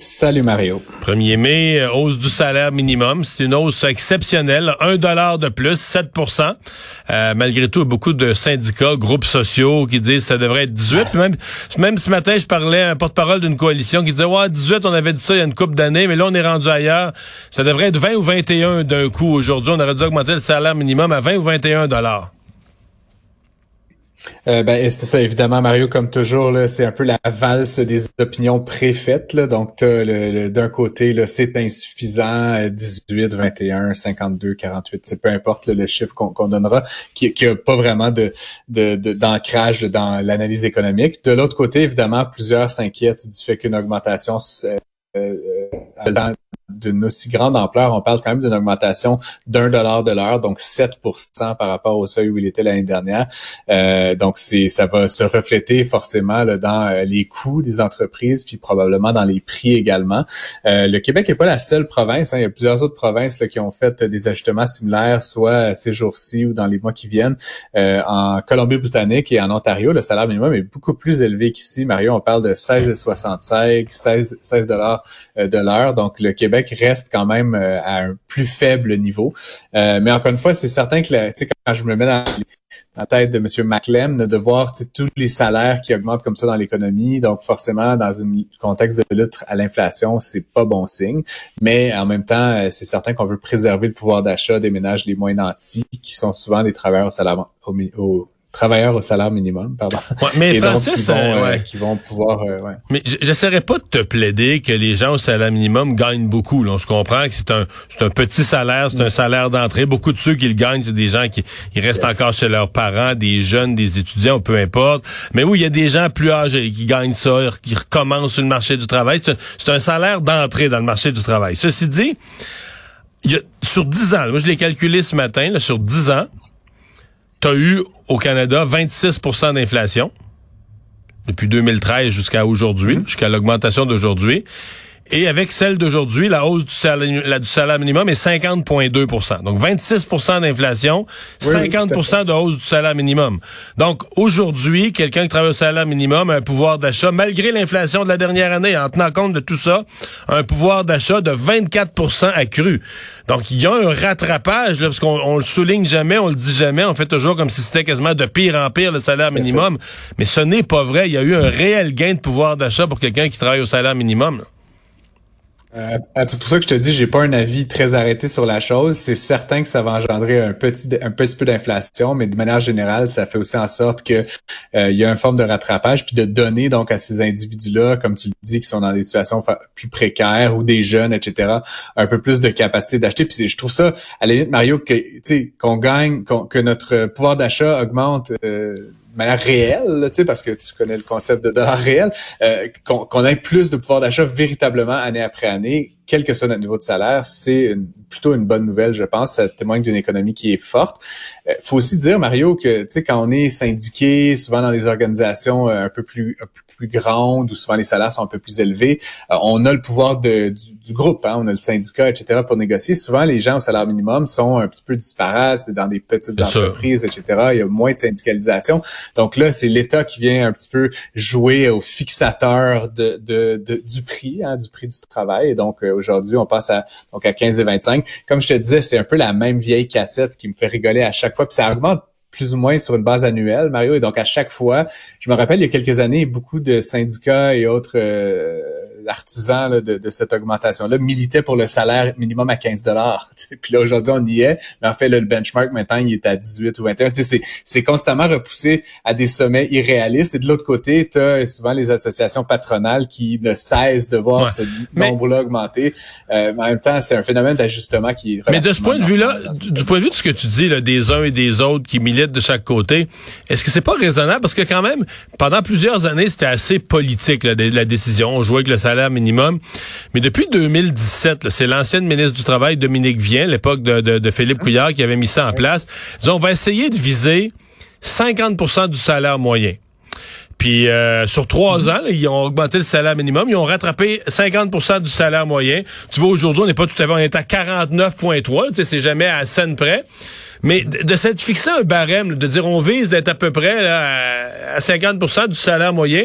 Salut Mario. 1er mai, euh, hausse du salaire minimum. C'est une hausse exceptionnelle. Un dollar de plus, 7% euh, Malgré tout, beaucoup de syndicats, groupes sociaux qui disent que ça devrait être 18. Même, même ce matin, je parlais à un porte-parole d'une coalition qui disait, ouais, 18, on avait dit ça il y a une couple d'années, mais là, on est rendu ailleurs. Ça devrait être 20 ou 21 d'un coup. Aujourd'hui, on aurait dû augmenter le salaire minimum à 20 ou 21 dollars. Euh, ben, c'est ça, évidemment, Mario, comme toujours, là, c'est un peu la valse des opinions préfaites. Là. Donc, le, d'un côté, là, c'est insuffisant, 18, 21, 52, 48, c'est peu importe le chiffre qu'on, donnera, qui n'a pas vraiment de, de, d'ancrage dans l'analyse économique. De l'autre côté, évidemment, plusieurs s'inquiètent du fait qu'une augmentation euh, euh, d'une aussi grande ampleur, on parle quand même d'une augmentation d'un dollar de l'heure, donc 7% par rapport au seuil où il était l'année dernière. Euh, donc c'est ça va se refléter forcément là, dans euh, les coûts des entreprises, puis probablement dans les prix également. Euh, le Québec n'est pas la seule province. Hein. il y a plusieurs autres provinces là, qui ont fait des ajustements similaires, soit ces jours-ci ou dans les mois qui viennent. Euh, en Colombie-Britannique et en Ontario, le salaire minimum est beaucoup plus élevé qu'ici. Mario, on parle de 16,65, 16, 16 dollars de l'heure. Donc le Québec reste quand même euh, à un plus faible niveau. Euh, mais encore une fois, c'est certain que quand je me mets dans, la tête de M. McLem, de voir tous les salaires qui augmentent comme ça dans l'économie, donc forcément dans un contexte de lutte à l'inflation, c'est pas bon signe. Mais en même temps, euh, c'est certain qu'on veut préserver le pouvoir d'achat des ménages les moins nantis, qui sont souvent des travailleurs au salaire au, travailleurs au salaire minimum, pardon. mais Francis, qui, vont, euh, euh, qui vont pouvoir. Euh, ouais. Mais j'essaierai pas de te plaider que les gens au salaire minimum gagnent beaucoup. Là. On se comprend que c'est un c'est un petit salaire, c'est un salaire d'entrée. Beaucoup de ceux qui le gagnent, c'est des gens qui ils restent encore chez leurs parents, des jeunes, des étudiants, peu importe. Mais oui, il y a des gens plus âgés qui gagnent ça, qui recommencent sur le marché du travail. C'est un, un salaire d'entrée dans le marché du travail. Ceci dit, il y a, sur 10 ans, moi je l'ai calculé ce matin, là, sur 10 ans, tu as eu au Canada 26% d'inflation depuis 2013 jusqu'à aujourd'hui, mmh. jusqu'à l'augmentation d'aujourd'hui. Et avec celle d'aujourd'hui, la hausse du salaire, du salaire minimum est 50,2% Donc 26% d'inflation, 50% de hausse du salaire minimum. Donc aujourd'hui, quelqu'un qui travaille au salaire minimum a un pouvoir d'achat, malgré l'inflation de la dernière année, en tenant compte de tout ça, un pouvoir d'achat de 24% accru. Donc il y a un rattrapage, là, parce qu'on le souligne jamais, on le dit jamais, on fait toujours comme si c'était quasiment de pire en pire le salaire minimum. Mais ce n'est pas vrai. Il y a eu un réel gain de pouvoir d'achat pour quelqu'un qui travaille au salaire minimum. Euh, c'est pour ça que je te dis, j'ai pas un avis très arrêté sur la chose. C'est certain que ça va engendrer un petit, un petit peu d'inflation, mais de manière générale, ça fait aussi en sorte que euh, il y a une forme de rattrapage, puis de donner donc à ces individus-là, comme tu le dis, qui sont dans des situations plus précaires ou des jeunes, etc., un peu plus de capacité d'acheter. Puis je trouve ça, à la limite, Mario, que qu'on gagne, que notre pouvoir d'achat augmente. Euh, manière réelle, sais, parce que tu connais le concept de dollar réel, euh, qu'on ait plus de pouvoir d'achat véritablement année après année, quel que soit notre niveau de salaire, c'est plutôt une bonne nouvelle, je pense. Ça témoigne d'une économie qui est forte. Euh, faut aussi dire, Mario, que tu sais, quand on est syndiqué, souvent dans des organisations euh, un peu plus plus grande, où souvent les salaires sont un peu plus élevés, euh, on a le pouvoir de, du, groupe, hein, on a le syndicat, etc. pour négocier. Souvent, les gens au salaire minimum sont un petit peu disparates, c'est dans des petites entreprises, etc. Il y a moins de syndicalisation. Donc là, c'est l'État qui vient un petit peu jouer au fixateur de, de, du prix, hein, du prix du travail. Et donc euh, aujourd'hui, on passe à donc à 15 et 25. Comme je te disais, c'est un peu la même vieille cassette qui me fait rigoler à chaque fois. Puis ça augmente plus ou moins sur une base annuelle, Mario. Et donc, à chaque fois, je me rappelle, il y a quelques années, beaucoup de syndicats et autres euh, artisans de, cette augmentation-là militaient pour le salaire minimum à 15 dollars. Puis là, aujourd'hui, on y est. Mais en fait, le benchmark, maintenant, il est à 18 ou 21. C'est constamment repoussé à des sommets irréalistes. Et de l'autre côté, tu as souvent les associations patronales qui ne cessent de voir ce nombre-là augmenter. Euh, mais en même temps, c'est un phénomène d'ajustement qui est Mais de ce point de vue-là, du point de vue de ce que tu dis, là, des uns et des autres qui militent de chaque côté. Est-ce que c'est pas raisonnable? Parce que quand même, pendant plusieurs années, c'était assez politique la, la décision. On jouait avec le salaire minimum. Mais depuis 2017, c'est l'ancienne ministre du Travail, Dominique Vien, l'époque de, de, Philippe Couillard, qui avait mis ça en place. Ils on va essayer de viser 50% du salaire moyen. Puis euh, sur trois mm-hmm. ans, ils ont augmenté le salaire minimum. Ils ont rattrapé 50% du salaire moyen. Tu vois, aujourd'hui, on n'est pas tout à fait... On est à 49,3. Tu sais, c'est jamais à scène près. Mais de, s'être fixé un barème, de dire on vise d'être à peu près à, 50% du salaire moyen,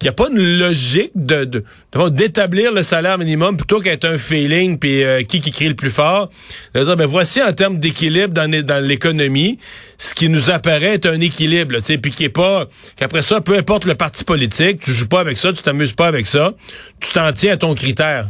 il n'y a pas une logique de, d'établir le salaire minimum plutôt qu'être un feeling puis euh, qui qui crie le plus fort. De dire, ben voici en termes d'équilibre dans, dans l'économie, ce qui nous apparaît être un équilibre, tu sais, puis qui est pas qu'après ça, peu importe le parti politique, tu joues pas avec ça, tu t'amuses pas avec ça, tu t'en tiens à ton critère.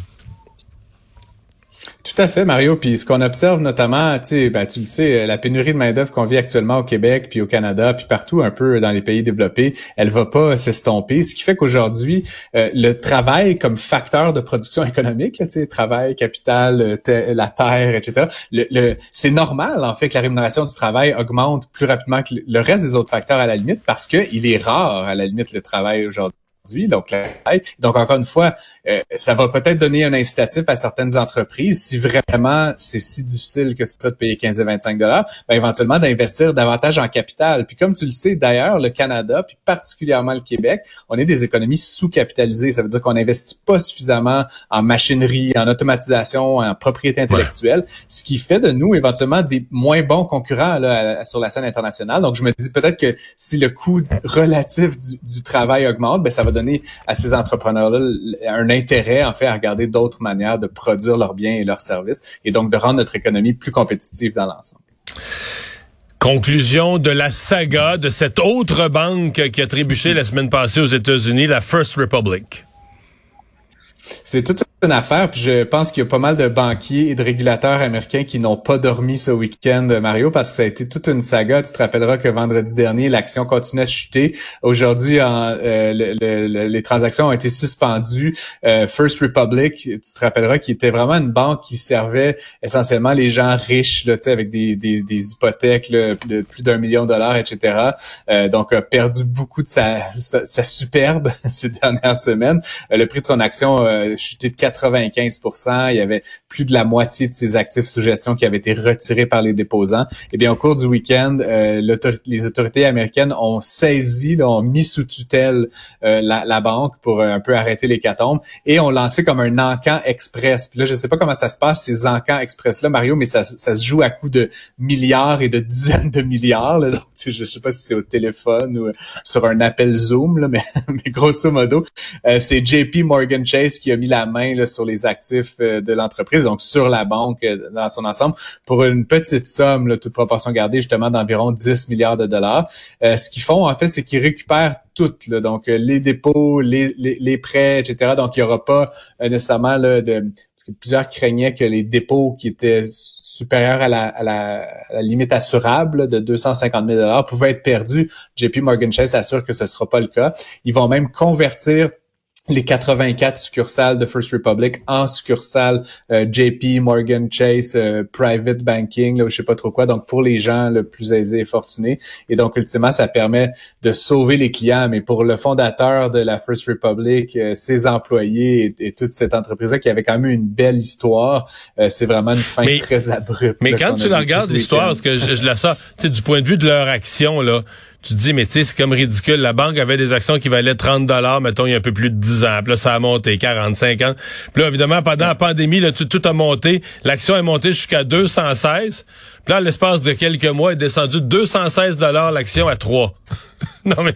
Tout à fait, Mario. Puis ce qu'on observe notamment, ben, tu le sais, la pénurie de main-d'œuvre qu'on vit actuellement au Québec, puis au Canada, puis partout un peu dans les pays développés, elle va pas s'estomper. Ce qui fait qu'aujourd'hui, euh, le travail comme facteur de production économique, sais, travail, capital, la terre, etc. Le, c'est normal en fait que la rémunération du travail augmente plus rapidement que le reste des autres facteurs à la limite, parce que il est rare à la limite le travail aujourd'hui donc, donc encore une fois, euh, ça va peut-être donner un incitatif à certaines entreprises si vraiment c'est si difficile que ça de payer 15 et 25 dollars, ben, éventuellement d'investir davantage en capital. Puis comme tu le sais d'ailleurs, le Canada, puis particulièrement le Québec, on est des économies sous-capitalisées. Ça veut dire qu'on n'investit pas suffisamment en machinerie, en automatisation, en propriété intellectuelle, ce qui fait de nous éventuellement des moins bons concurrents là, sur la scène internationale. Donc je me dis peut-être que si le coût relatif du, du travail augmente, ben ça va donner à ces entrepreneurs-là un intérêt, en fait, à regarder d'autres manières de produire leurs biens et leurs services et donc de rendre notre économie plus compétitive dans l'ensemble. Conclusion de la saga de cette autre banque qui a trébuché la semaine passée aux États-Unis, la First Republic. C'est toute une affaire, puis je pense qu'il y a pas mal de banquiers et de régulateurs américains qui n'ont pas dormi ce week-end, Mario, parce que ça a été toute une saga. Tu te rappelleras que vendredi dernier, l'action continuait à chuter. Aujourd'hui, euh, les transactions ont été suspendues. Euh, First Republic, tu te rappelleras qu'il était vraiment une banque qui servait essentiellement les gens riches, là, avec des, des, des hypothèques de plus d'un million de dollars, etc. Euh, donc, a perdu beaucoup de sa, sa, superbe ces dernières semaines. le prix de son action a chuté de 95% Il y avait plus de la moitié de ses actifs sous gestion qui avaient été retirés par les déposants. Eh bien, au cours du week-end, euh, les autorités américaines ont saisi, ont mis sous tutelle euh, la, banque pour euh, un peu arrêter les catombes et ont lancé comme un encan express. Puis là, je sais pas comment ça se passe, ces encans express-là, Mario, mais ça, se joue à coup de milliards et de dizaines de milliards. Là. Donc, je sais pas si c'est au téléphone ou sur un appel Zoom, là, mais, mais grosso modo, c'est JP Morgan Chase qui a mis la main sur les actifs euh, de l'entreprise, donc sur la banque euh, dans son ensemble, pour une petite somme, toute proportion gardée, justement d'environ 10 milliards de dollars. Euh, ce qu'ils font, en fait, c'est qu'ils récupèrent toutes, donc les dépôts, les, prêts, etc. Donc, il n'y aura pas nécessairement là, de que plusieurs craignaient que les dépôts qui étaient supérieurs à la, à la, limite assurable de 250 000 dollars pouvaient être perdus. JP Morgan Chase assure que ce ne sera pas le cas. Ils vont même convertir les 84 succursales de First Republic en succursales euh, JP, Morgan Chase, euh, Private Banking, là, je sais pas trop quoi. Donc, pour les gens le plus aisés et fortunés. Et donc, ultimement, ça permet de sauver les clients. Mais pour le fondateur de la First Republic, euh, ses employés et, toute cette entreprise-là qui avait quand même une belle histoire, c'est vraiment une fin très abrupte. Mais quand tu la regardes, l'histoire, parce que je, je la sors, du point de vue de leur action, là, tu te dis, mais tu sais, c'est comme ridicule. La banque avait des actions qui valaient 30 dollars, mettons, il y a un peu plus de 10 ans. Puis là, ça a monté 45 ans. Puis là, évidemment, pendant la pandémie, là, tout, a monté. L'action est montée jusqu'à 216. Puis là, l'espace de quelques mois, est descendu de 216 dollars l'action à 3. non, mais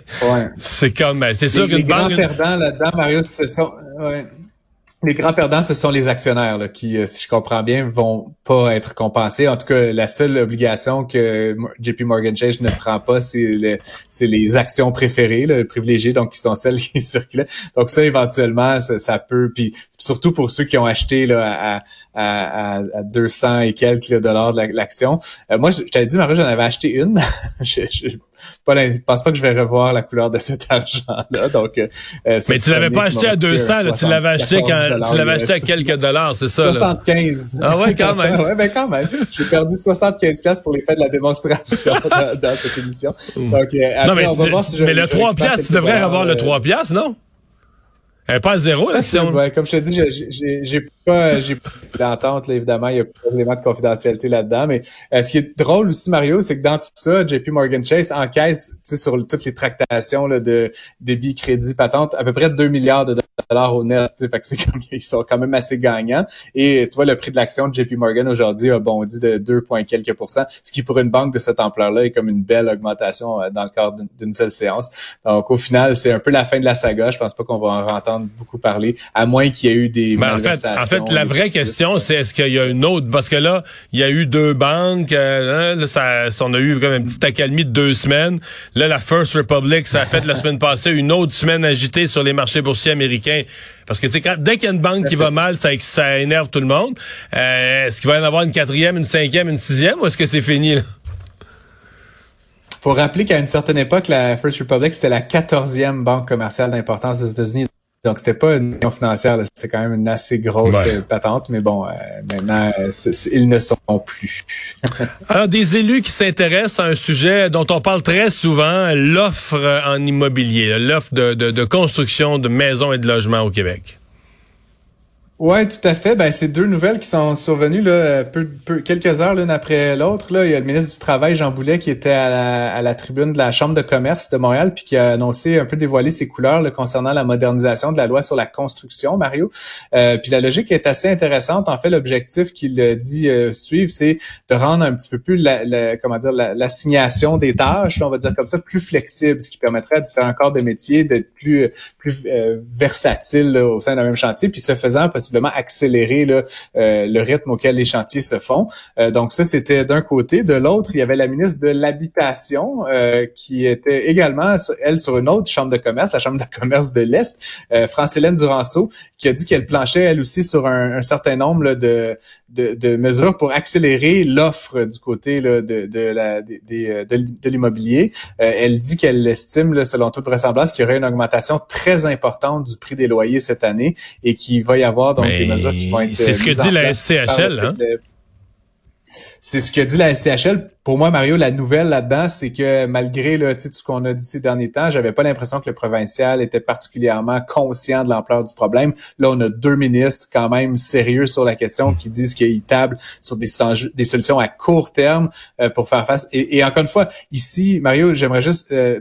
c'est comme... C'est sûr qu'une banque... Les grands perdants là-dedans, Mario, c'est ça. Ouais les grands perdants, ce sont les actionnaires là, qui, euh, si je comprends bien, vont pas être compensés. En tout cas, la seule obligation que JP Morgan Chase ne prend pas, c'est les, les actions préférées, là, privilégiées, donc qui sont celles qui circulent. Donc ça, éventuellement, ça, peut. Puis surtout pour ceux qui ont acheté là, à, à, à 200 et quelques dollars de l'action. Euh, moi, je, t'avais dit, Marie, j'en avais acheté une. je, je, pas, pense pas que je vais revoir la couleur de cet argent-là. Donc, euh, mais tu l'avais pas acheté à 200, tu l'avais acheté quand tu l'avais acheté à quelques dollars, c'est ça? 75. Ah ouais, quand même. ouais, ben quand même. J'ai perdu 75 pièces pour les faits de la démonstration dans, cette émission. Donc, euh, non, mais, on va voir si je, mais le 3 piastres, tu devrais avoir le 3 piastres, non? Elle est pas à zéro, l'action. Ouais, comme je te dis, j'ai pas, j'ai d'entente, là, évidemment, il y a pas d'élément de confidentialité là-dedans, mais euh, ce qui est drôle aussi, Mario, c'est que dans tout ça, JP Morgan Chase encaisse, sur toutes les tractations là, de débit, crédit, patente, à peu près 2 milliards de dollars au net. Fait que c'est comme ils sont quand même assez gagnants. Et tu vois, le prix de l'action de JP Morgan aujourd'hui a bondi de 2, quelques pourcents, ce qui pour une banque de cette ampleur-là est comme une belle augmentation euh, dans le cadre d'une seule séance. Donc au final, c'est un peu la fin de la saga. Je pense pas qu'on va en entendre beaucoup parler, à moins qu'il y ait eu des ben, la vraie question, c'est est-ce qu'il y a une autre parce que là, il y a eu deux banques, euh, là, ça, on a eu comme une petite accalmie de deux semaines. Là, la First Republic, ça a fait la semaine passée une autre semaine agitée sur les marchés boursiers américains. Parce que tu sais, dès qu'il y a une banque qui va mal, ça, ça énerve tout le monde. Euh, est-ce qu'il va y en avoir une quatrième, une cinquième, une sixième, ou est-ce que c'est fini? Là? faut rappeler qu'à une certaine époque, la First Republic, c'était la quatorzième banque commerciale d'importance aux États-Unis. Donc, c'était pas une union financière, c'était quand même une assez grosse euh, patente, mais bon, euh, maintenant, euh, ils ne sont plus. Alors, des élus qui s'intéressent à un sujet dont on parle très souvent, l'offre en immobilier, l'offre de, de, de construction de maisons et de logements au Québec. Ouais, tout à fait. Ben, c'est deux nouvelles qui sont survenues là, peu, peu, quelques heures l'une après l'autre. Là, il y a le ministre du Travail Jean Boulet qui était à la, à la, tribune de la Chambre de commerce de Montréal, puis qui a annoncé un peu dévoilé ses couleurs là, concernant la modernisation de la loi sur la construction, Mario. Euh, puis la logique est assez intéressante. En fait, l'objectif qu'il dit euh, suivre, c'est de rendre un petit peu plus la, comment dire l'assignation des tâches, là, on va dire comme ça, plus flexible, ce qui permettrait à différents corps de métier d'être plus plus euh, versatile au sein d'un même chantier, puis ce faisant possiblement accélérer euh, le rythme auquel les chantiers se font. Euh, donc ça, c'était d'un côté. De l'autre, il y avait la ministre de l'Habitation euh, qui était également, elle, sur une autre chambre de commerce, la chambre de commerce de l'Est, France-Hélène Duranceau, qui a dit qu'elle planchait, elle aussi, sur un, certain nombre de, de, mesures pour accélérer l'offre du côté de, de, de, l'immobilier. elle dit qu'elle estime, selon toute vraisemblance, qu'il y aurait une augmentation très importante du prix des loyers cette année et qu'il va y avoir donc des mesures qui vont être. C'est ce que dit la SCHL, hein? C'est ce que dit la SCHL. Pour moi, Mario, la nouvelle là-dedans, c'est que malgré là, tout ce qu'on a dit ces derniers temps, j'avais pas l'impression que le provincial était particulièrement conscient de l'ampleur du problème. Là, on a deux ministres quand même sérieux sur la question qui disent qu'ils tablent sur des, des solutions à court terme euh, pour faire face. Et, encore une fois, ici, Mario, j'aimerais juste euh,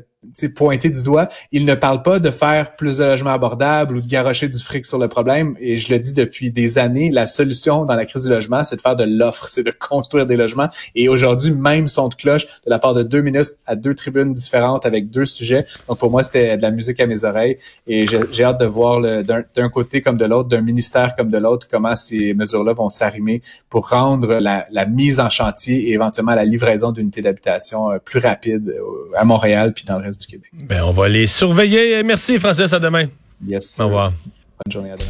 pointer du doigt. Il ne parle pas de faire plus de logements abordables ou de garocher du fric sur le problème. Et je le dis depuis des années, la solution dans la crise du logement, c'est de faire de l'offre, c'est de construire des logements. Et aujourd'hui, même son de cloche de la part de deux ministres à deux tribunes différentes avec deux sujets. Donc pour moi, c'était de la musique à mes oreilles. Et j'ai hâte de voir d'un côté comme de l'autre, d'un ministère comme de l'autre, comment ces mesures-là vont s'arrimer pour rendre la, la, mise en chantier et éventuellement la livraison d'unités d'habitation euh, plus rapide euh, à Montréal puis dans le reste du Québec. Ben, on va les surveiller. Merci, Francis. À demain. Yes. Au revoir. Bonne journée à demain.